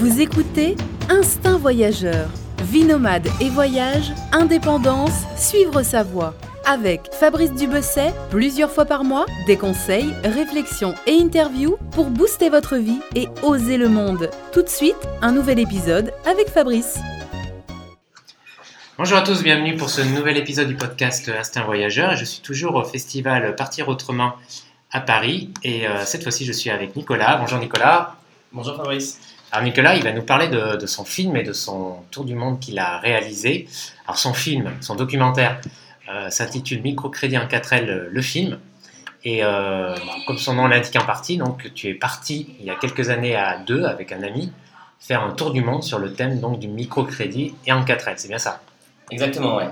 Vous écoutez Instinct Voyageur. Vie nomade et voyage, indépendance, suivre sa voie. Avec Fabrice Dubesset, plusieurs fois par mois, des conseils, réflexions et interviews pour booster votre vie et oser le monde. Tout de suite, un nouvel épisode avec Fabrice. Bonjour à tous, bienvenue pour ce nouvel épisode du podcast Instinct Voyageur. Je suis toujours au festival Partir Autrement à Paris et euh, cette fois-ci je suis avec Nicolas. Bonjour Nicolas. Bonjour Fabrice. Alors Nicolas, il va nous parler de, son film et de son tour du monde qu'il a réalisé. Alors son film, son documentaire euh, s'intitule Microcrédit en 4L, le film. Et euh, comme son nom l'indique en partie, donc tu es parti il y a quelques années à deux avec un ami faire un tour du monde sur le thème donc du microcrédit et en 4L, c'est bien ça? Exactement, ouais.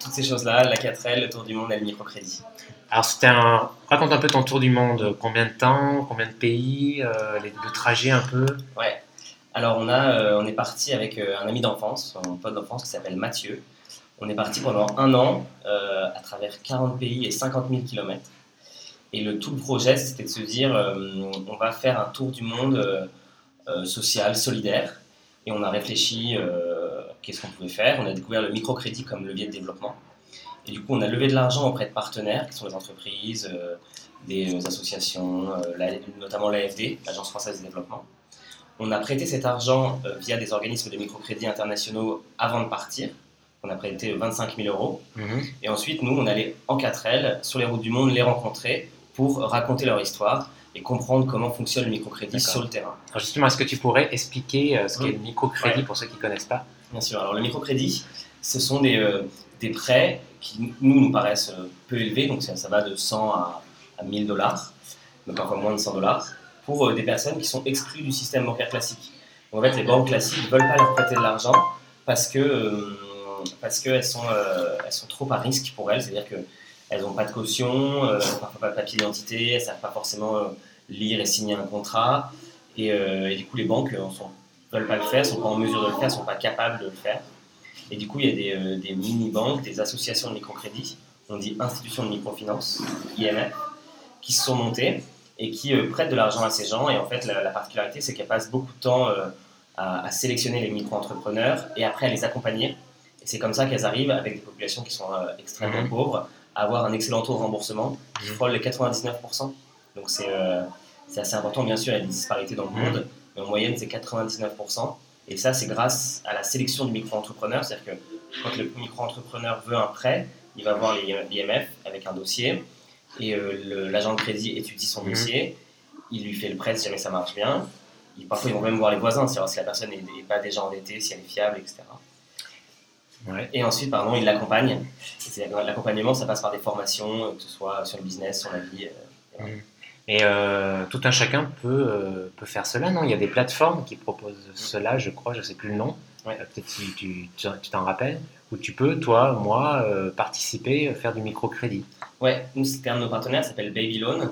toutes ces choses-là, la 4L, le tour du monde et le microcrédit. Alors c'était un... Raconte un peu ton tour du monde. Combien de temps? Combien de pays? Euh, les... Le trajet un peu? Ouais. Alors, on, a, euh, on est parti avec euh, un ami d'enfance, un pote d'enfance qui s'appelle Mathieu. On est parti pendant un an euh, à travers 40 pays et 50 000 km. Et le tout le projet, c'était de se dire on va faire un tour du monde social, solidaire. Et on a réfléchi qu'est-ce qu'on pouvait faire. On a découvert le microcrédit comme levier de développement. Et du coup, on a levé de l'argent auprès de partenaires, qui sont des entreprises, des associations, notamment l'AFD, l'Agence française de développement. On a prêté cet argent euh, via des organismes de microcrédit internationaux avant de partir. On a prêté 25 000 euros. Mhm. Et ensuite, nous, on allait en 4L sur les routes du monde les rencontrer pour raconter leur histoire et comprendre comment fonctionne le microcrédit sur le terrain. Alors justement, est-ce que tu pourrais expliquer euh, ce qu'est le microcrédit pour ceux qui ne connaissent pas? Bien sûr. Alors le microcrédit, ce sont des, euh, des prêts qui nous nous paraissent peu élevés, donc ça, va de 100 à, à 1000 dollars, donc parfois moins de 100 dollars pour euh, des personnes qui sont exclues du système bancaire classique. en fait, les banques classiques ne veulent pas leur prêter de l'argent parce que euh, parce qu'elles sont, euh, sont trop à risque pour elles, c'est-à-dire qu'elles n'ont pas de caution, n'ont pas de papier d'identité, elles ne savent pas forcément lire et signer un contrat, et, du coup les banques ne veulent pas le faire, ne sont pas en mesure de le faire, ne sont pas capables de le faire. Et du coup il y a des, des mini-banques, des associations de microcrédit, on dit institutions de microfinance, IMF, qui se sont montées et qui euh, prêtent de l'argent à ces gens. Et en fait, la, particularité, c'est qu'elles passent beaucoup de temps euh, à, sélectionner les micro-entrepreneurs et après à les accompagner. Et c'est comme ça qu'elles arrivent, avec des populations qui sont euh, extrêmement mhm. pauvres, à avoir un excellent taux de remboursement qui mhm. frôle les 99%. Donc c'est assez important, bien sûr, il y a des disparités dans le mhm. monde, mais en moyenne, c'est 99%. Et ça, c'est grâce à la sélection du micro-entrepreneur. C'est-à-dire que quand le micro-entrepreneur veut un prêt, il va voir l'IMF avec un dossier et euh, l'agent de crédit étudie son mhm. dossier, il lui fait le prêt si jamais ça marche bien. parfois, ils vont même voir les voisins, si la personne n'est pas déjà endettée, si elle est fiable, etc. Et ensuite, pardon, il l'accompagne. L'accompagnement, ça passe par des formations, euh, que ce soit sur le business, sur la vie. Euh. Et tout un chacun peut, peut faire cela, non? Il y a des plateformes qui proposent cela, je crois, je ne sais plus le nom. Peut-être si tu t'en rappelles où tu peux, toi, moi, euh, participer, faire du microcrédit. Ouais, nous, c'était un de nos partenaires, s'appelle Baby Loan.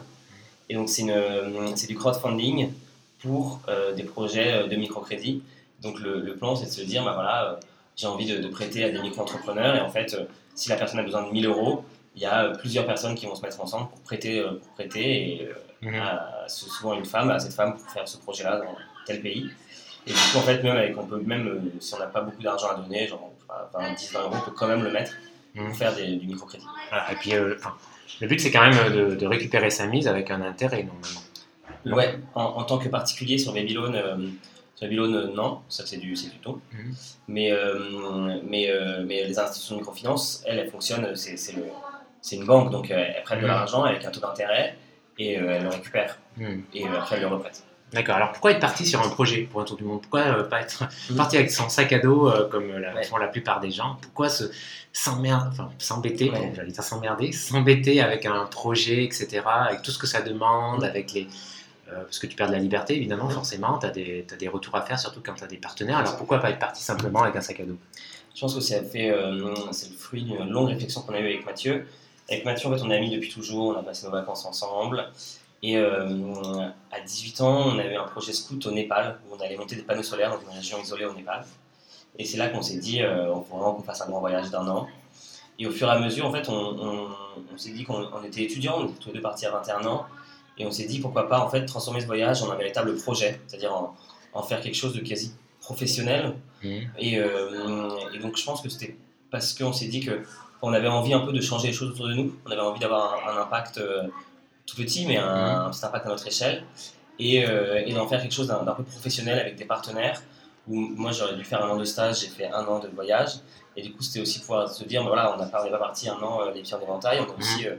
Et donc, c'est, du crowdfunding pour euh, des projets euh, de microcrédit. Donc, le, plan, c'est de se dire, bah voilà, j'ai envie de, prêter à des micro-entrepreneurs. Et en fait, si la personne a besoin de 1000 euros, il y a plusieurs personnes qui vont se mettre ensemble pour prêter, pour prêter et mhm. souvent une femme, à cette femme pour faire ce projet-là dans tel pays. Et du coup, en fait, même avec, on peut même, si on n'a pas beaucoup d'argent à donner, genre 10, 20 euros, on peut quand même le mettre pour mmh. faire du microcrédit. et puis, euh, le but, c'est quand même de, récupérer sa mise avec un intérêt, normalement. Ouais, en, tant que particulier sur Babylone, euh, sur euh, non, ça c'est du, du taux. Mmh. Mais, mais, mais les institutions de microfinance, elles, elles fonctionnent, c'est une banque, donc elles prennent de mmh. l'argent avec un taux d'intérêt et elles le récupèrent. Et après, elles le reprêtent. D'accord. Alors pourquoi être parti sur un projet pour un tour du monde? Pourquoi euh, pas être mm. parti avec son sac à dos euh, comme la, font la plupart des gens? Pourquoi se s'emmerder, enfin s'embêter, j'allais dire s'emmerder, s'embêter avec un projet, etc. Avec tout ce que ça demande, mm. avec les euh, parce que tu perds de la liberté évidemment, forcément. Tu as des, as des retours à faire, surtout quand tu as des partenaires. Alors pourquoi pas être parti simplement avec un sac à dos? Je pense que c'est fait, c'est le fruit d'une longue réflexion qu'on a eue avec Mathieu. Avec Mathieu, en fait, on est amis depuis toujours. On a passé nos vacances ensemble. Et euh, à 18 ans, on avait un projet scout au Népal, où on allait monter des panneaux solaires dans une région isolée au Népal. Et c'est là qu'on s'est dit, euh, on faut vraiment qu'on fasse un grand voyage d'un an. Et au fur et à mesure, en fait, on, s'est dit qu'on était étudiants, on était tous les deux partis à 21 ans, et on s'est dit pourquoi pas en fait transformer ce voyage en un véritable projet, c'est-à-dire en, en faire quelque chose de quasi professionnel. Et, euh, et donc je pense que c'était parce qu'on s'est dit que on avait envie un peu de changer les choses autour de nous. On avait envie d'avoir un, un impact euh, tout petit, mais un, un petit impact à notre échelle. Et, euh, et d'en faire quelque chose d'un peu professionnel avec des partenaires. Où moi j'aurais dû faire un an de stage, j'ai fait un an de voyage. Et du coup c'était aussi pouvoir se dire, ben voilà, on n'est pas, parti un an euh, les pieds en éventail. On a aussi, euh,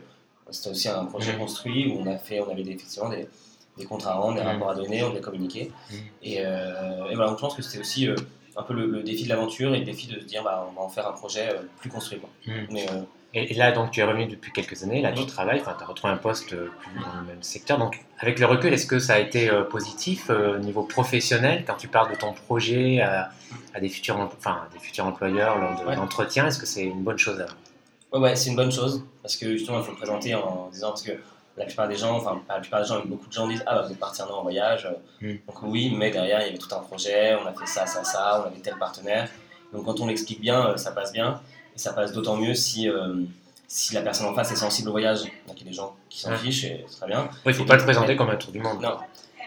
c'était aussi un projet Mhm. construit où on, a fait, on avait des, effectivement des, des contrats à rendre, des Mhm. rapports à donner, on les communiqué. Mhm. Et, euh, et voilà, donc je pense que c'était aussi un peu le, le défi de l'aventure et le défi de se dire bah, on va en faire un projet plus construit. Quoi. Mhm. Mais, Et, et là, donc, tu es revenu depuis quelques années, là, tu travailles, enfin, tu as retrouvé un poste euh, plus dans le même secteur. Donc, avec le recul, est-ce que ça a été euh, positif euh, au niveau professionnel quand tu parles de ton projet à, à des, futurs, enfin, à des futurs employeurs lors de Ouais. l'entretien Est-ce que c'est une bonne chose à- ouais, c'est une bonne chose parce que justement il faut le présenter en disant parce que la plupart des gens, enfin la plupart des gens, beaucoup de gens disent ah bah, vous êtes parti un an en voyage. Mhm. Donc oui, mais derrière il y avait tout un projet, on a fait ça, ça, ça, on avait tel partenaire. Donc quand on l'explique bien, ça passe bien et ça passe d'autant mieux si euh, si la personne en face est sensible au voyage. Donc il y a des gens qui s'en fichent et c'est très bien. Oui, il ne faut pas le présenter comme un tour du monde. Non.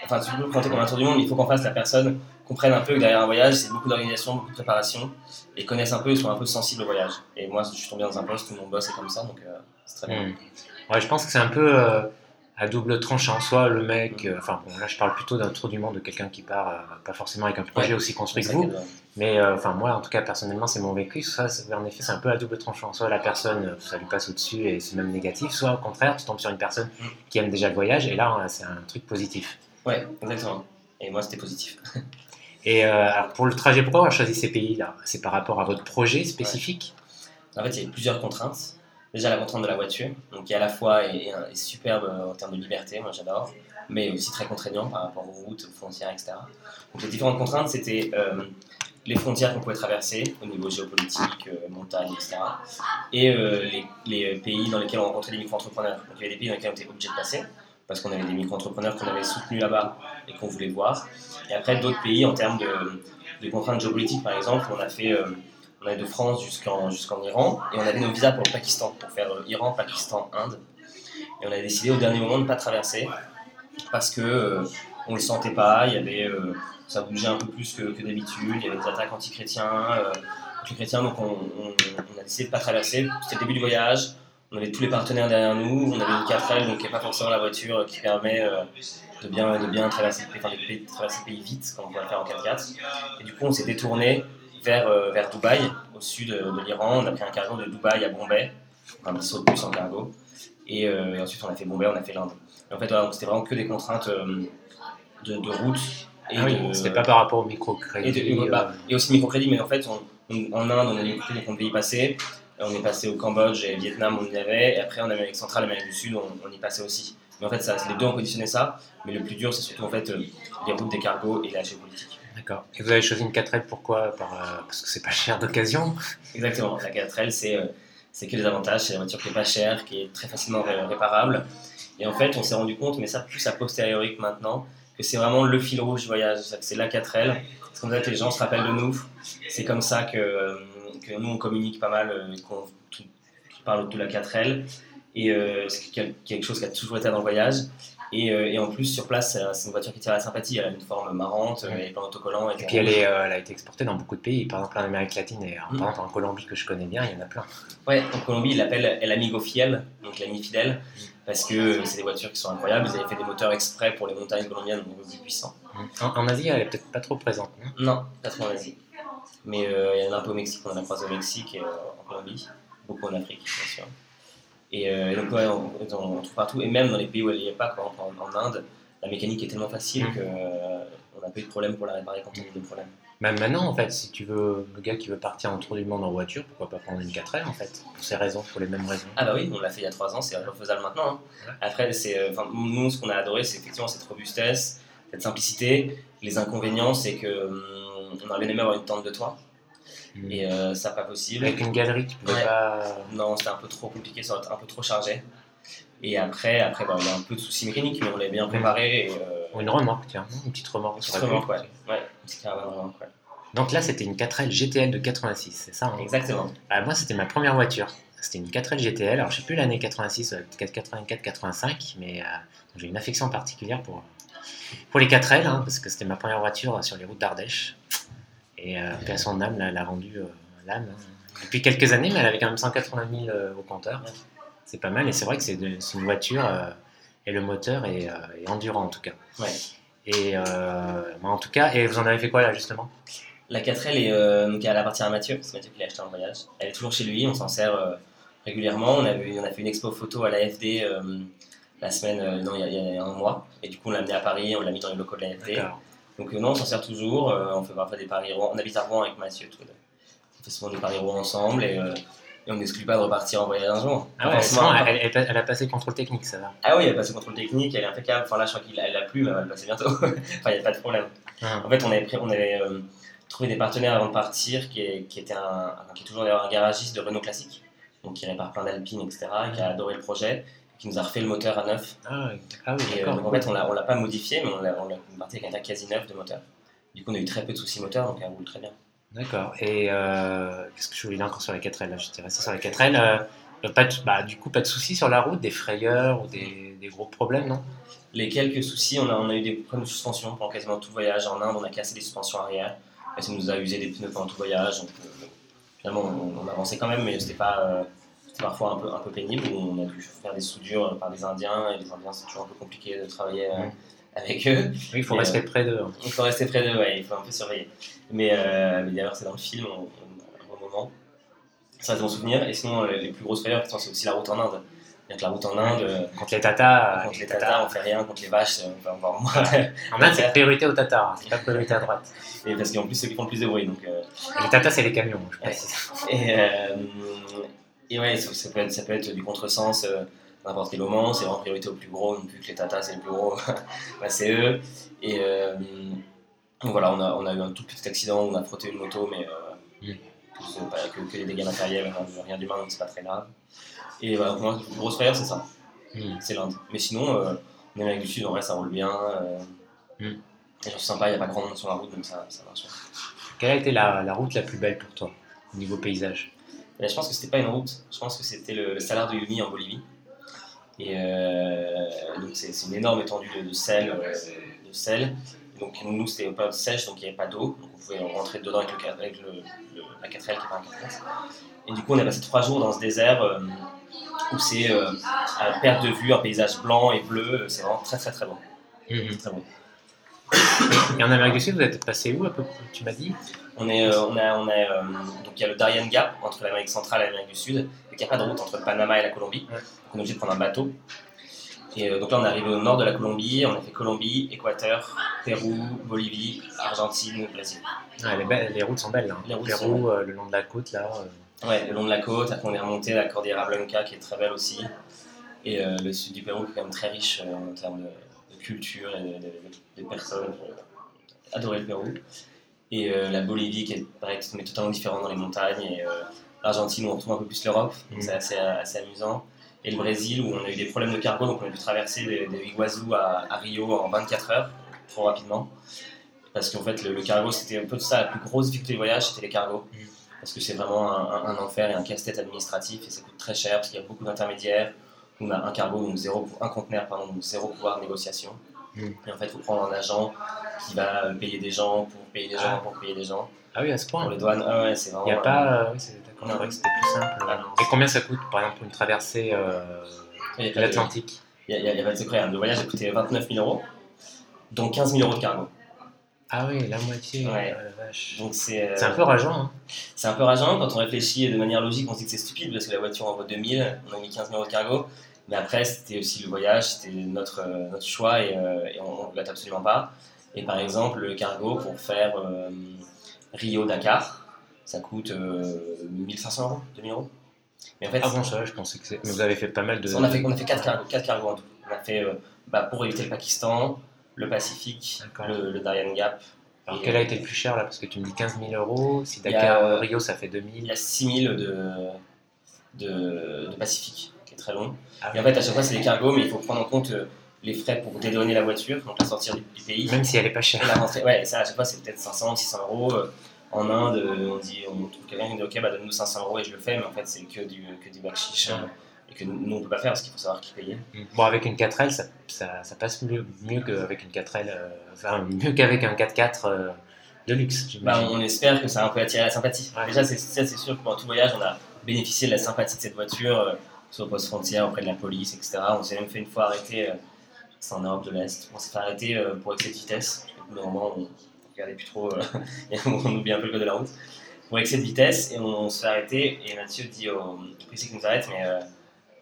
Enfin, tu peux le présenter comme un tour du monde, mais il faut qu'en face, la personne comprenne un peu que derrière un voyage, c'est beaucoup d'organisation, beaucoup de préparation, et connaisse un peu et soit un peu sensible au voyage. Et moi, je suis tombé dans un poste où mon boss est comme ça, donc euh, c'est très bien. Hmm. Ouais, je pense que c'est un peu euh, à double tranchant. Soit le mec, euh, enfin bon, là je parle plutôt d'un tour du monde de quelqu'un qui part euh, pas forcément avec un projet Ouais. aussi construit que vous, mais euh, enfin moi en tout cas personnellement c'est mon vécu. Soit en effet c'est un peu à double tranchant. Soit la personne ça lui passe au-dessus et c'est même négatif, soit au contraire tu tombes sur une personne Mm. qui aime déjà le voyage et là c'est un truc positif. Ouais, exactement. Et moi, c'était positif. Et alors pour le trajet, pourquoi avoir choisi ces pays là C'est par rapport à votre projet spécifique? En fait, il y a plusieurs contraintes. Déjà, la contrainte de la voiture, donc qui à la fois est, superbe euh, en termes de liberté, moi j'adore, mais aussi très contraignant par rapport aux routes, aux frontières, etc. Donc les différentes contraintes, c'était euh, les frontières qu'on pouvait traverser au niveau géopolitique, euh, montagne, etc. Et les, pays dans lesquels on rencontrait des micro-entrepreneurs. Donc il y avait des pays dans lesquels on était obligé de passer, parce qu'on avait des micro-entrepreneurs qu'on avait soutenus là-bas et qu'on voulait voir. Et après, d'autres pays en termes de contraintes géopolitiques, par exemple, on a fait... on allait de France jusqu'en Iran et on avait nos visas pour le Pakistan, pour faire euh, Iran, Pakistan, Inde. Et on a décidé au dernier moment de ne pas traverser parce que euh, on le sentait pas, il y avait, euh, ça bougeait un peu plus que, d'habitude, il y avait des attaques anti-chrétiens, euh, anti-chrétiens, donc on, a décidé de ne pas traverser. C'était le début du voyage, on avait tous les partenaires derrière nous, on avait une 4L, donc il n'y a pas forcément la voiture qui permet de, bien, de bien traverser, enfin, traverser le pays vite, comme on pourrait le faire en 4x4. Et du coup, on s'est détourné vers, euh, vers Dubaï, au sud de, de l'Iran. On a pris un cargo de Dubaï à Bombay, un saut de plus en cargo. Et, euh, et ensuite, on a fait Bombay, on a fait l'Inde. Et en fait, voilà, donc c'était vraiment que des contraintes euh, de, de route. Et, Ah oui, de- c'était pas par rapport au et, microcrédit. de- euh, bah, et aussi microcrédit, mais en fait, on- on- en Inde, on a des microcrédits qu'on peut y passer. On est passé au Cambodge et au Vietnam, on y avait. Et après, en Amérique centrale, Amérique du Sud, on, on y passait aussi. Mais en fait, ça, c'est les deux ont conditionné ça. Mais le plus dur, c'est surtout en fait euh, les routes des cargos et la géopolitique. D'accord. Et vous avez choisi une 4L pourquoi? Euh, Parce que c'est pas cher d'occasion. Exactement, la 4L, c'est euh, c'est que les avantages. C'est la voiture qui est pas chère, qui est très facilement ré- réparable. Et en fait, on s'est rendu compte, mais ça plus a posteriori que maintenant, que c'est vraiment le fil rouge du voyage. C'est la 4L. C'est comme ça que les gens se rappellent de nous. C'est comme ça que, euh, que nous, on communique pas mal, qu'on parle de la 4L. Et c'est quel- quelque chose qui a toujours été dans le voyage. Et, euh, et en plus, sur place, c'est c'est une voiture qui tire à la sympathie. Elle a une forme marrante, euh, elle est plein d'autocollants. Et puis elle, est, euh, elle a été exportée dans beaucoup de pays, par exemple en Amérique latine et en- Mm. par exemple en Colombie que je connais bien, il y en a plein. Ouais, en Colombie, ils l'appellent El Amigo Fiel, donc l'ami fidèle, parce que c'est des voitures qui sont incroyables. Ils avaient fait des moteurs exprès pour les montagnes colombiennes, donc plus puissants. En, en Asie, elle est peut-être pas trop présente. non? Non, pas trop en Asie. Mais euh, il y en a un peu au Mexique, on en a croisé au Mexique et euh, en Colombie, beaucoup en Afrique, bien sûr. Et, euh, et donc, ouais, on, on- on trouve partout, et même dans les pays où elle n'y est pas, par exemple en, en Inde, la mécanique est tellement facile Mm. qu'on n'a pas eu de problème pour la réparer quand on a eu des problèmes. Même maintenant, en fait, si tu veux, le gars qui veut partir en tour du monde en voiture, pourquoi pas prendre une 4L en fait Pour ces raisons, pour les mêmes raisons. Ah bah oui, on l'a fait il y a trois ans, c'est refaisable maintenant. hein. Ouais. Après, c'est, euh, enfin, nous, ce qu'on a adoré, c'est effectivement cette robustesse, cette simplicité. Les inconvénients, c'est que hum, on aurait bien aimé avoir une tente de toit. Et euh, ça pas possible. Avec une galerie, tu pouvais Ouais. pas. Non, c'était un peu trop compliqué, ça aurait été un peu trop chargé. Et après, après bah, y a un peu de soucis mécaniques, mais on l'a bien préparé. Et, euh, une remorque, tiens, une petite remorque. une petite remorque, ouais. Ouais, une petite caravane remorque, ouais. Donc là, c'était une 4L GTL de 86, c'est ça hein? Exactement. Ah, Moi, c'était ma première voiture. C'était une 4L GTL. Alors, je sais plus l'année 86, euh, peut-être 84, 85, mais euh, j'ai une affection particulière pour, pour les 4L, hein, parce que c'était ma première voiture sur les routes d'Ardèche. Et euh, à son âme, elle a rendu euh, l'âme. hein. Depuis quelques années, mais elle avait quand même 180 000 euh, au compteur. C'est pas mal, et c'est vrai que c'est une voiture, et le moteur est, est endurant en tout cas. Ouais. Et bah, en tout cas, et vous en avez fait quoi là justement? La 4L est, euh, donc elle appartient à Mathieu, c'est Mathieu qui l'a acheté en voyage. Elle est toujours chez lui, on s'en sert euh, régulièrement. On, a fait une expo photo à l'AFD euh, la semaine, non, il y, a, il y a un mois. Et du coup, on l'a amené à Paris, on l'a mis dans les locaux de l'AFD. Donc, euh, non, on s'en sert toujours. euh, on fait parfois des paris Rouen. On habite à Rouen avec Mathieu, deux. On fait souvent des paris Rouen ensemble et, euh, et on n'exclut pas de repartir en voyage un jour. Ah ouais, elle, elle- elle a passé le contrôle technique, ça va. Ah oui, elle passe le contrôle technique, elle est impeccable. Enfin là, je crois qu'elle l'a plus, mais elle va le passer bientôt. enfin, il n'y a pas de problème. Ah. En fait, on avait, on avait euh, trouvé des partenaires avant de partir, qui est, qui était un, qui est toujours d'ailleurs un garagiste de Renault classique, donc qui répare plein d'Alpine, etc., et qui a adoré le projet, qui nous a refait le moteur à neuf. Ah. Ah oui, Et euh, d'accord. donc, en fait, on l'a, on l'a pas modifié, mais on l'a, on l'a parti avec un tas quasi neuf de moteur. Du coup, on a eu très peu de soucis moteur, donc elle roule très bien. D'accord. Et euh, qu'est-ce que je voulais dire encore sur les 4L là? J'étais resté sur les 4L. euh, pas de- bah, du coup, pas de soucis sur la route, des frayeurs ou des, des gros problèmes, non? Les quelques soucis, on a, on a eu des problèmes de suspension pendant quasiment tout voyage. En Inde, on a cassé des suspensions arrière. Et ça nous a usé des pneus pendant tout voyage. Donc, euh, finalement, on, on avançait quand même, mais c'était pas. Euh, parfois un peu, un peu pénible. où On a dû faire des soudures par des Indiens. Et les Indiens, c'est toujours un peu compliqué de travailler euh, avec eux. Oui, il faut Mais, rester près d'eux. hein. Il faut rester près d'eux, ouais, il faut un peu surveiller. Mais, euh, mais d'ailleurs, c'est dans le film, on, on- un bon moment. Ça, c'est mon souvenir. Et sinon, les, les plus grosses frayeurs, c'est aussi la route en Inde. Que la route en Inde. euh, Contre les Tatas, Contre euh, les tatas, on fait rien. Contre les vaches, on va voir moins. En Inde, c'est priorité aux Tatas, hein, c'est pas priorité à droite. Et parce qu'en plus, ceux qui font le plus de bruit. Donc, euh, Et les Tatas, c'est les camions, je précise. et, euh, et ouais, ça, ça peut être, ça peut être du contresens, euh, n'importe quel moment. C'est vraiment priorité aux plus gros. Donc, vu que les tatas, c'est les plus gros, bah, c'est eux. Et euh, donc voilà, on a, on a eu un tout petit accident où on a frotté une moto, mais euh, Mm. euh, pas que, que des dégâts matériels, rien, rien d'humain, donc c'est pas très grave. Et voilà, pour moi, la plus grosse frayeur, c'est ça. Hmm. c'est l'Inde. Mais sinon, en Amérique du Sud, en vrai, ça roule bien. Mm. Les gens sont sympas, il n'y a pas grand monde sur la route, donc ça, ça marche bien. Quelle a été la, la route la plus belle pour toi, au niveau paysage? Mais je pense que c'était pas une route, je pense que c'était le, le Salar de Uyuni en Bolivie. Et euh, donc, c'est une énorme étendue de, de sel. euh, de sel. Donc, nous, c'était une période sèche, donc il n'y avait pas d'eau. Donc, on pouvait rentrer dedans avec, le, avec le, le- la 4L qui est pas un 4L. Et du coup, on a passé trois jours dans ce désert euh, où c'est euh, à perte de vue, un paysage blanc et bleu. C'est vraiment très, très, très beau. Très beau. Et en Amérique du Sud, vous êtes passé où, à peu près, tu m'as dit? On est, euh, on a, on a, euh, donc il y a le Darien Gap entre l'Amérique centrale et l'Amérique du Sud, et il n'y a pas de route entre le Panama et la Colombie. Ouais. Donc on est obligé de prendre un bateau. Et euh, donc là, on est arrivé au nord de la Colombie, on a fait Colombie, Équateur, Pérou, Bolivie, Argentine, Brésil. Ah, les, routes sont belles. Hein. Les routes Pérou, euh, le long de la côte, là. Ouais, le long de la côte, après on est remonté à la Cordillera Blanca qui est très belle aussi. Et le sud du Pérou qui est quand même très riche en termes de, de culture et de, de- de personnes. Adoré le Pérou. Et euh, la Bolivie qui est pareil, mais totalement différente dans les montagnes. Et euh, l'Argentine où on retrouve un peu plus l'Europe, donc Mhm. c'est assez, assez amusant. Et le Brésil où on a eu des problèmes de cargo, donc on a dû traverser de, de Iguazu à, à Rio en 24 heures, trop rapidement. Parce qu'en fait, le, le cargo, c'était un peu ça, la plus grosse difficulté du voyage, c'était les cargos. Mhm. Parce que c'est vraiment un, un- un enfer et un casse-tête administratif et ça coûte très cher parce qu'il y a beaucoup d'intermédiaires. On a un cargo, donc zéro, un conteneur, pardon, donc zéro pouvoir de négociation. Et en fait, il faut prendre un agent qui va euh, payer des gens pour payer des gens Ah. pour payer des gens. Ah oui, à ce Pour point. les douanes, ah ouais, c'est vraiment. Il n'y a pas. euh, oui, c'est d'accord, c'est Non. vrai que c'était plus simple. Ah non. Et combien ça coûte, par exemple, pour une traversée euh, de l'Atlantique? Il n'y a, pas de secret. hein. Le voyage a coûté 29 000 euros, dont 15 000 euros de cargo. Ah oui, la moitié. Ouais. ah la vache. Donc c'est euh, C'est un peu rageant. Hein. c'est un peu rageant quand on réfléchit de manière logique. On se dit que c'est stupide parce que la voiture en vaut 2000, on a mis 15 000 euros de cargo. Mais après, c'était aussi le voyage, c'était notre, euh, notre choix et, euh, et on ne regrette absolument pas. Et par exemple, le cargo pour faire euh, Rio-Dakar, ça coûte euh, 1500 euros, 2000 euros. Mais en fait, Ah bon, ça je pensais que c'est. Mais vous avez fait pas mal de. on a fait, on a fait 4 cargos, quatre cargos en tout. On a fait euh, bah, pour éviter le Pakistan, le Pacifique, le, le Darien Gap. Alors, quel a été le plus cher là? Parce que tu me dis 15 000 euros. Si Il a, Dakar, Rio, ça fait Il 2000. y a 6000 de, de, de Pacifique, très long. Ah Et en fait, à chaque fois, c'est des cargos, mais il faut prendre en compte euh, les frais pour dédouaner la voiture, donc la sortir du, du pays. Même si elle est pas chère. la rentrée. Ouais, ça, à chaque fois, c'est peut-être 500, 600 euros. Euh, En Inde, euh, on, dit, on trouve quelqu'un qui dit Ok, bah donne-nous 500 euros et je le fais, mais en fait, c'est que du, que du bakshish. Euh, et que nous, on ne peut pas faire parce qu'il faut savoir qui payer. Bon, avec une 4L, ça, ça, ça passe mieux, mieux qu'avec une 4L, euh, enfin, mieux qu'avec un 4x4 euh, de luxe. Bah, on espère que ça a un peu attiré la sympathie. Déjà, c'est sûr que pendant tout voyage, on a bénéficié de la sympathie de cette voiture, euh, sur le poste frontière, auprès de la police, etc. On s'est même fait une fois arrêter, c'est en Europe de l'Est, on s'est fait arrêter pour excès de vitesse. Normalement, on regardait plus trop, on oublie un peu le code de la route pour excès de vitesse et on, se fait arrêter et Mathieu dit au policier qui nous arrête mais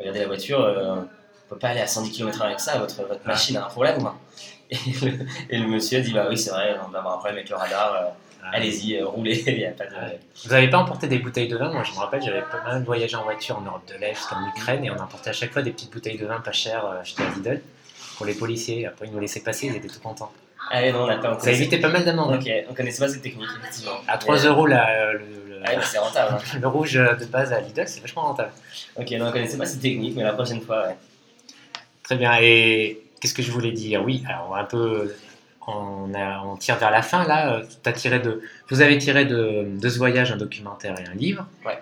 regardez la voiture, euh, on ne peut pas aller à 110 km avec ça, votre, votre machine a un problème. Et le, et le, monsieur dit, bah oui, c'est vrai, on va avoir un problème avec le radar, euh, ah. allez-y, euh, roulez, il a pas de... Vous n'avez pas emporté des bouteilles de vin Moi, je me rappelle, j'avais pas mal voyagé en voiture en Europe de l'Est jusqu'en Ukraine et on emportait à chaque fois des petites bouteilles de vin pas chères acheter à Lidl pour les policiers. Après, ils nous laissaient passer, ils étaient tout contents. Ah non, on a pas, Ça évitait pas mal d'amendes. Ok, on connaissait pas cette technique, effectivement. À 3 euros la, le, ah c'est rentable. Hein. le rouge de base à Lidl, c'est vachement rentable. Ok, non, on connaissait pas cette technique, mais la prochaine fois, ouais. Très bien. Et qu'est-ce que je voulais dire? Oui, alors on va un peu. On, a, on, tire vers la fin là. As tiré de, vous avez tiré de, de, ce voyage un documentaire et un livre. Ouais.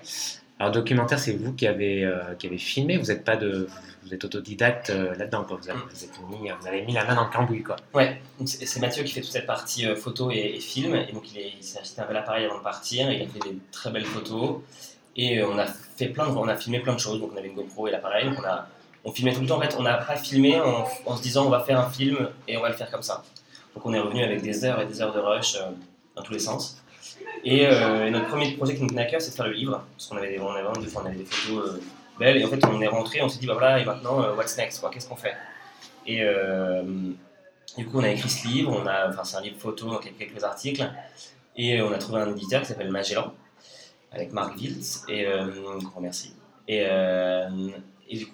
Alors documentaire, c'est vous qui avez, euh, qui avez filmé. Vous n'êtes pas de, vous êtes autodidacte euh, là-dedans. Vous, avez, vous, mis, vous avez mis la main dans le cambouis quoi. Ouais. C'est Mathieu qui fait toute cette partie euh, photo et, film. Et donc il s'est acheté un bel appareil avant de partir. Il a fait des très belles photos. Et on a fait plein de, on a filmé plein de choses. Donc on avait une GoPro et l'appareil. On a, on filmait tout le temps. En fait, on n'a pas filmé en, en, se disant on va faire un film et on va le faire comme ça. Donc on est revenu avec des heures et des heures de rush dans tous les sens. Euh, et, notre premier projet à cœur, c'est de faire le livre. Parce qu'on avait, on avait, on avait des photos euh, belles. Et en fait, on est rentré, on s'est dit, bah voilà, et maintenant, euh, what's next Qu'est-ce qu'on fait? Et du coup, on a écrit ce livre. C'est un livre photo, donc il y a quelques articles. Et on a trouvé un éditeur qui s'appelle Magellan, avec Marc Wiltz, et qu'on remercie. Et, et, du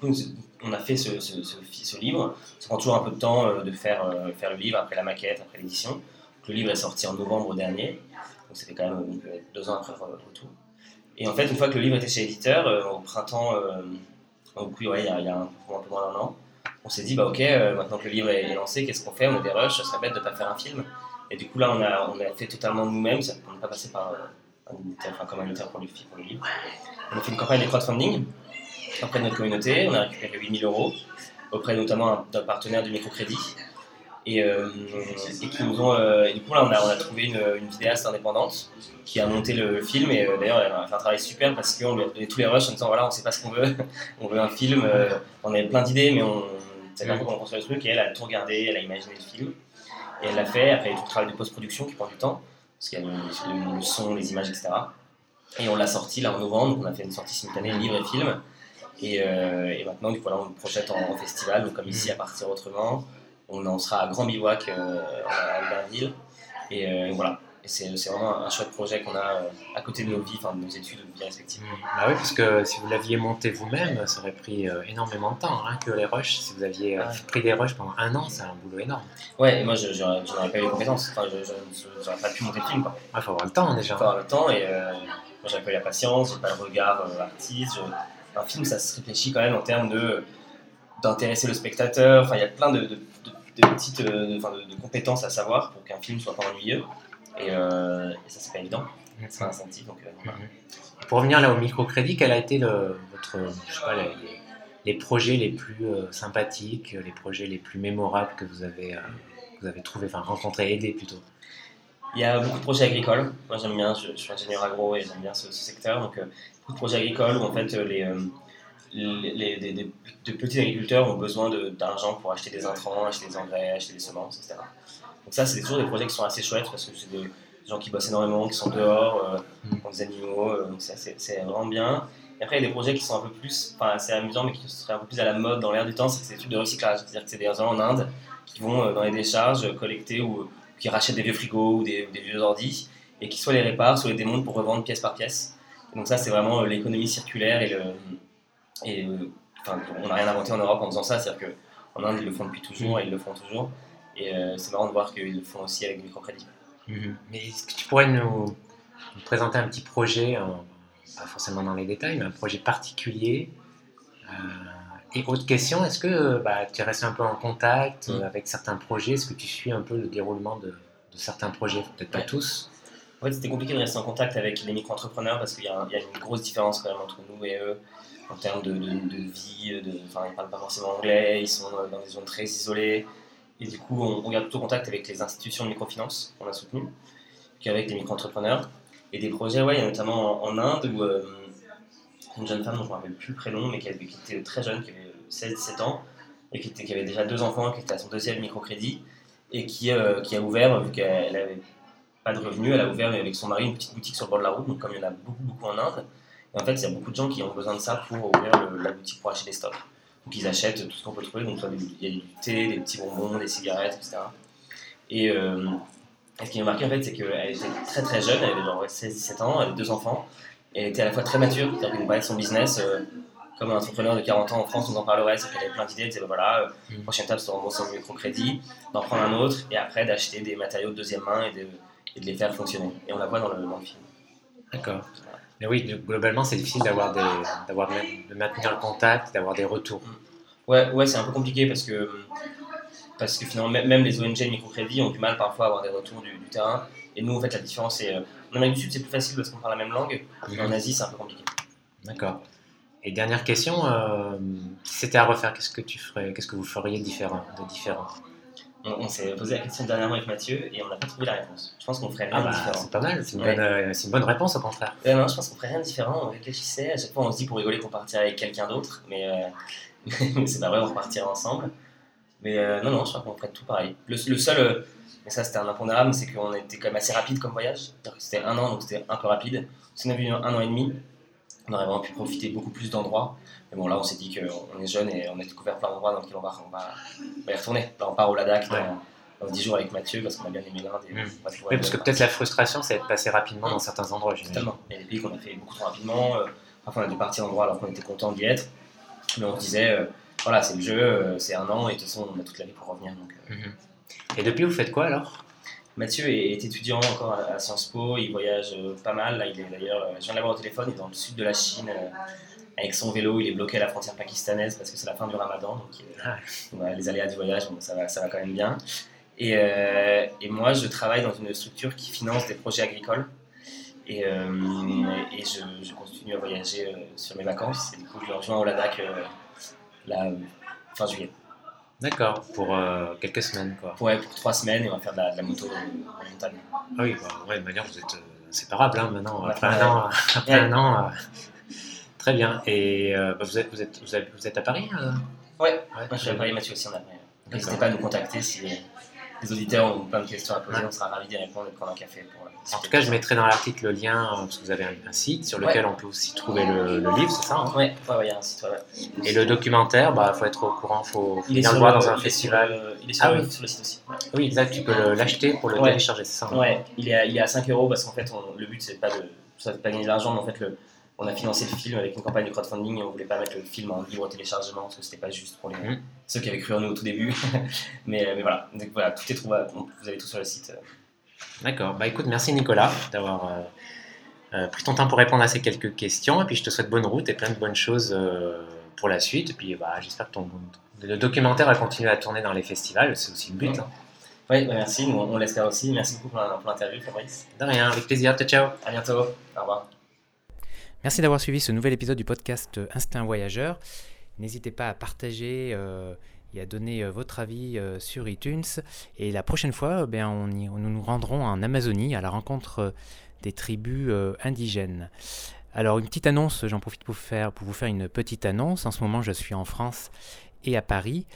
on a fait ce, ce, livre. Ça prend toujours un peu de temps de faire, faire le livre, après la maquette, après l'édition. Le livre est sorti en novembre dernier donc c'était quand même deux ans après le retour. Et en fait, une fois que le livre était chez l'éditeur, euh, au printemps, euh, il, y a, il y a un, peu moins d'un an, on s'est dit, bah ok, euh, maintenant que le livre est lancé, qu'est-ce qu'on fait? On a des rushs, ça serait bête de ne pas faire un film. Et du coup, là, on a, on a fait totalement nous-mêmes, on n'est pas passé par un éditeur, enfin, comme un éditeur pour le, pour le livre. On a fait une campagne de crowdfunding auprès de notre communauté, on a récupéré 8000 euros auprès notamment d'un partenaire du microcrédit et, euh, qui nous ont. Euh, et du coup, là, on a, trouvé une, vidéaste indépendante qui a monté le film. Et euh, d'ailleurs, elle a fait un travail super parce qu'on lui a donné tous les rushs en disant voilà, on sait pas ce qu'on veut, on veut un film. on avait plein d'idées, mais on savait pas comment construire le truc. Et elle a tout regardé, elle a imaginé le film. Et elle l'a fait. Après, il y a tout le travail de post-production qui prend du temps parce qu'il y a le, son, les images, etc. Et on l'a sorti là en novembre. On a fait une sortie simultanée, livre et film. Et, et maintenant, du coup, là, on le projette en, festival, donc comme ici à partir autrement on en sera à Grand Bivouac euh, à Albertville. Et euh, voilà. Et c'est vraiment un chouette projet qu'on a euh, à côté de nos vies, enfin de nos études, de vies respectives. Mmh. Bah oui, parce que si vous l'aviez monté vous-même, ça aurait pris énormément de temps, hein, que les rushs. Si vous aviez pris des rushs pendant un an, c'est un boulot énorme. Ouais, et moi, je n'aurais pas eu les compétences. Enfin, je n'aurais pas pu monter le film. Il faut avoir le temps déjà. Il faut avoir le temps, et moi, j'avais pas eu la patience, j'ai pas le regard artiste. Un film, ça se réfléchit quand même en termes de d'intéresser le spectateur. Enfin, il y a plein de, de, de petites euh, de, compétences à savoir pour qu'un film soit pas ennuyeux. Et, euh, et ça, c'est pas évident. C'est un incentive. Donc, euh. Pour revenir là au microcrédit, quel a été le, votre, je sais pas, les, projets les plus sympathiques, les projets les plus mémorables que vous avez, vous avez trouvé, enfin rencontré, aidé plutôt? Il y a beaucoup de projets agricoles. Moi, j'aime bien, je, suis ingénieur agro et j'aime bien ce, secteur. Donc, de projets agricoles où en fait les les, les, de petits agriculteurs ont besoin d'argent pour acheter des intrants, acheter des engrais, acheter des semences, etc. Donc ça, c'est toujours des projets qui sont assez chouettes parce que c'est des gens qui bossent énormément, qui sont dehors, euh, mm. des animaux, euh, donc c'est vraiment bien. Et après, il y a des projets qui sont un peu plus, enfin c'est amusant, mais qui seraient un peu plus à la mode dans l'air du temps, c'est des études de recyclage. C'est-à-dire que c'est des gens en Inde qui vont euh, dans les décharges collecter ou qui rachètent des vieux frigos ou des, des vieux ordis et qui soit les réparent, soit les démontent pour revendre pièce par pièce. Donc ça, c'est vraiment l'économie circulaire et le, et enfin, on n'a rien inventé en Europe en faisant ça, c'est-à-dire qu'en Inde, ils le font depuis toujours et ils le font toujours. Et euh, c'est marrant de voir qu'ils le font aussi avec du microcrédit. Mhm. Mais est-ce que tu pourrais nous, présenter un petit projet, pas forcément dans les détails, mais un projet particulier euh, Et autre question, est-ce que bah, tu restes un peu en contact mhm. avec certains projets? Est-ce que tu suis un peu le déroulement de, certains projets? Peut-être pas tous En fait, c'était compliqué de rester en contact avec les micro-entrepreneurs parce qu'il y, a une grosse différence quand même entre nous et eux en termes de, vie. De, enfin, ils parlent pas forcément anglais, ils sont dans des zones très isolées. Et du coup, on, garde plutôt contact avec les institutions de microfinance qu'on a soutenues qu'avec les micro-entrepreneurs. Et des projets, ouais, il y a notamment en, Inde où euh, une jeune femme dont je ne me rappelle plus le prénom, mais qui, avait, était très jeune, qui avait 16-17 ans, et qui, avait déjà deux enfants, qui était à son deuxième microcrédit, et qui, euh, a ouvert, vu qu'elle n'avait pas de revenus, elle a ouvert avec son mari une petite boutique sur le bord de la route, donc comme il y en a beaucoup, beaucoup en Inde. Et en fait, il y a beaucoup de gens qui ont besoin de ça pour ouvrir la boutique pour acheter des stocks. Donc ils achètent tout ce qu'on peut trouver, donc il y a du thé, des petits bonbons, des cigarettes, etc. Et, euh, ce qui m'a marqué en fait, c'est qu'elle était très très jeune, elle avait genre 16-17 ans, elle avait deux enfants, et elle était à la fois très mature, c'est-à-dire qu'elle nous parlait de son business. Euh, comme un entrepreneur de 40 ans en France nous en parlerait, c'est qu'elle avait plein d'idées, elle disait bah voilà, euh, mm. prochaine étape c'est de rembourser un microcrédit, d'en prendre un autre, et après d'acheter des matériaux de deuxième main et de, et de les faire fonctionner. Et on la voit dans le, dans le film. D'accord. Mais oui, globalement, c'est difficile d'avoir d'avoir de maintenir le contact, d'avoir des retours. Mm. Ouais, ouais, c'est un peu compliqué parce que parce que finalement même les ONG microcrédit ont du mal parfois à avoir des retours du, terrain. Et nous, en fait, la différence c'est euh, en Amérique du Sud, c'est plus facile parce qu'on parle la même langue. Mais en Asie, c'est un peu compliqué. D'accord. Et dernière question, euh, si c'était à refaire, qu'est-ce que tu ferais, qu'est-ce que vous feriez différent, de différent? On, s'est posé la question dernièrement avec Mathieu et on n'a pas trouvé la réponse. Je pense qu'on ferait rien de ah bah, différent. C'est pas mal, c'est une, euh, une, bonne réponse au contraire. non, je pense qu'on ferait rien de différent. On réfléchissait, à chaque fois on se dit pour rigoler qu'on partirait avec quelqu'un d'autre, mais, euh, c'est pas vrai, on repartirait ensemble. Mais euh, non, non, je crois qu'on ferait tout pareil. Le, seul, et ça c'était un impondérable, c'est qu'on était quand même assez rapide comme voyage. C'était un an, donc c'était un peu rapide. Si on avait eu un an et demi, on aurait vraiment pu profiter beaucoup plus d'endroits. Mais bon, là, on s'est dit qu'on est jeune et on a découvert plein d'endroits dans lesquels on va, on va, y retourner. Là, on part au Ladakh dans, 10 jours avec Mathieu parce qu'on a bien aimé l'Inde. Mmh. Oui, parce que peut-être la frustration, c'est de passer rapidement dans certains endroits. Totalement. Il y a des pays qu'on a fait beaucoup trop rapidement. Euh, parfois, on a dû partir d'endroits alors qu'on était content d'y être. Mais on se disait, euh, voilà, c'est le jeu, euh, c'est un an et de toute façon, on a toute l'année pour revenir. Donc, mmh. Et depuis, vous faites quoi alors? Mathieu est, étudiant encore à, Sciences Po, il voyage euh, pas mal. Là, il est d'ailleurs, euh, je viens de l'avoir au téléphone, il est dans le sud de la Chine euh, avec son vélo. Il est bloqué à la frontière pakistanaise parce que c'est la fin du ramadan. Donc, ah. les aléas du voyage, ça, va, ça va quand même bien. Et, et, moi, je travaille dans une structure qui finance des projets agricoles. Et, et je, je, continue à voyager sur mes vacances. Et du coup, je rejoins au Ladakh la fin juillet. D'accord, pour euh, quelques semaines quoi. Ouais, pour trois semaines et on va faire de la, moto en montagne. Ah oui, bah, ouais, de manière vous êtes euh, inséparables hein, maintenant, après, un an, après un an. Euh, très bien. Et bah, vous, êtes, vous, êtes, vous, êtes, à Paris Ouais, je suis à Paris, Mathieu aussi en a N'hésitez pas à nous contacter si les auditeurs ont plein de questions à poser, on sera ravis d'y répondre et de prendre un café. Pour, en tout cas, je mettrai dans l'article le lien, euh, parce que vous avez un, site sur lequel on peut aussi trouver le, livre, c'est ça hein Oui, il y a un site. Et le documentaire, il bah, faut être au courant, il faut, il le voir dans un festival. il est sur, ah, le, site aussi. Oui, exact, tu peux l'acheter pour le télécharger, c'est ça hein Oui, il, est à, il est à 5 euros parce qu'en fait, le but, c'est pas de gagner de l'argent, mais en fait, le, on a financé le film avec une campagne de crowdfunding et on voulait pas mettre le film en libre téléchargement parce que c'était pas juste pour les, mmh. ceux qui avaient cru en nous au tout début. mais, mais, voilà, Donc, voilà, tout est trouvable, vous avez tout sur le site. D'accord, bah écoute, merci Nicolas d'avoir euh, euh, pris ton temps pour répondre à ces quelques questions et puis je te souhaite bonne route et plein de bonnes choses euh, pour la suite. Et puis bah, j'espère que ton, le documentaire va continuer à tourner dans les festivals, c'est aussi le but. Hein. Oui, bah, merci, on, on l'espère aussi. Merci beaucoup pour l'interview, Fabrice. De rien, avec plaisir. Ciao, ciao. À bientôt. Au revoir. Merci d'avoir suivi ce nouvel épisode du podcast Instinct Voyageur. N'hésitez pas à partager euh, et à donner euh, votre avis euh, sur iTunes. Et la prochaine fois, eh nous nous rendrons en Amazonie à la rencontre des tribus indigènes. Alors une petite annonce, j'en profite pour vous faire une petite annonce. En ce moment, je suis en France et à Paris.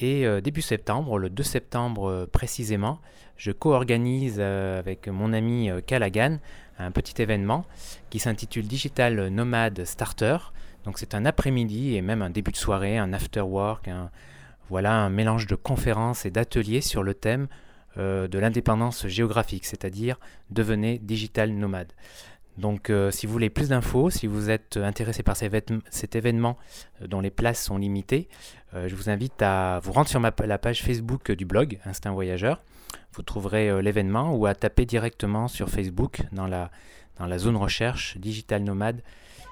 Et début septembre, le 2 septembre précisément, je co-organise avec mon ami Callaghan un petit événement qui s'intitule Digital Nomad Starter. Donc c'est un après-midi et même un début de soirée, un after work, un, voilà un mélange de conférences et d'ateliers sur le thème euh, de l'indépendance géographique, c'est-à-dire devenez digital nomade. Donc euh, si vous voulez plus d'infos, si vous êtes intéressé par cet événement euh, dont les places sont limitées, je vous invite à vous rendre sur la page Facebook du blog Instinct Voyageur vous trouverez euh, l'événement ou à taper directement sur Facebook dans la, dans la zone recherche Digital Nomade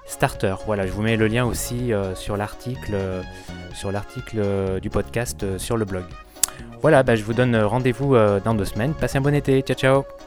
Starter. Voilà, je vous mets le lien aussi euh, sur l'article euh, sur l'article du podcast sur le blog. Voilà, bah, je vous donne rendez-vous dans deux semaines. Passez un bon été. Ciao ciao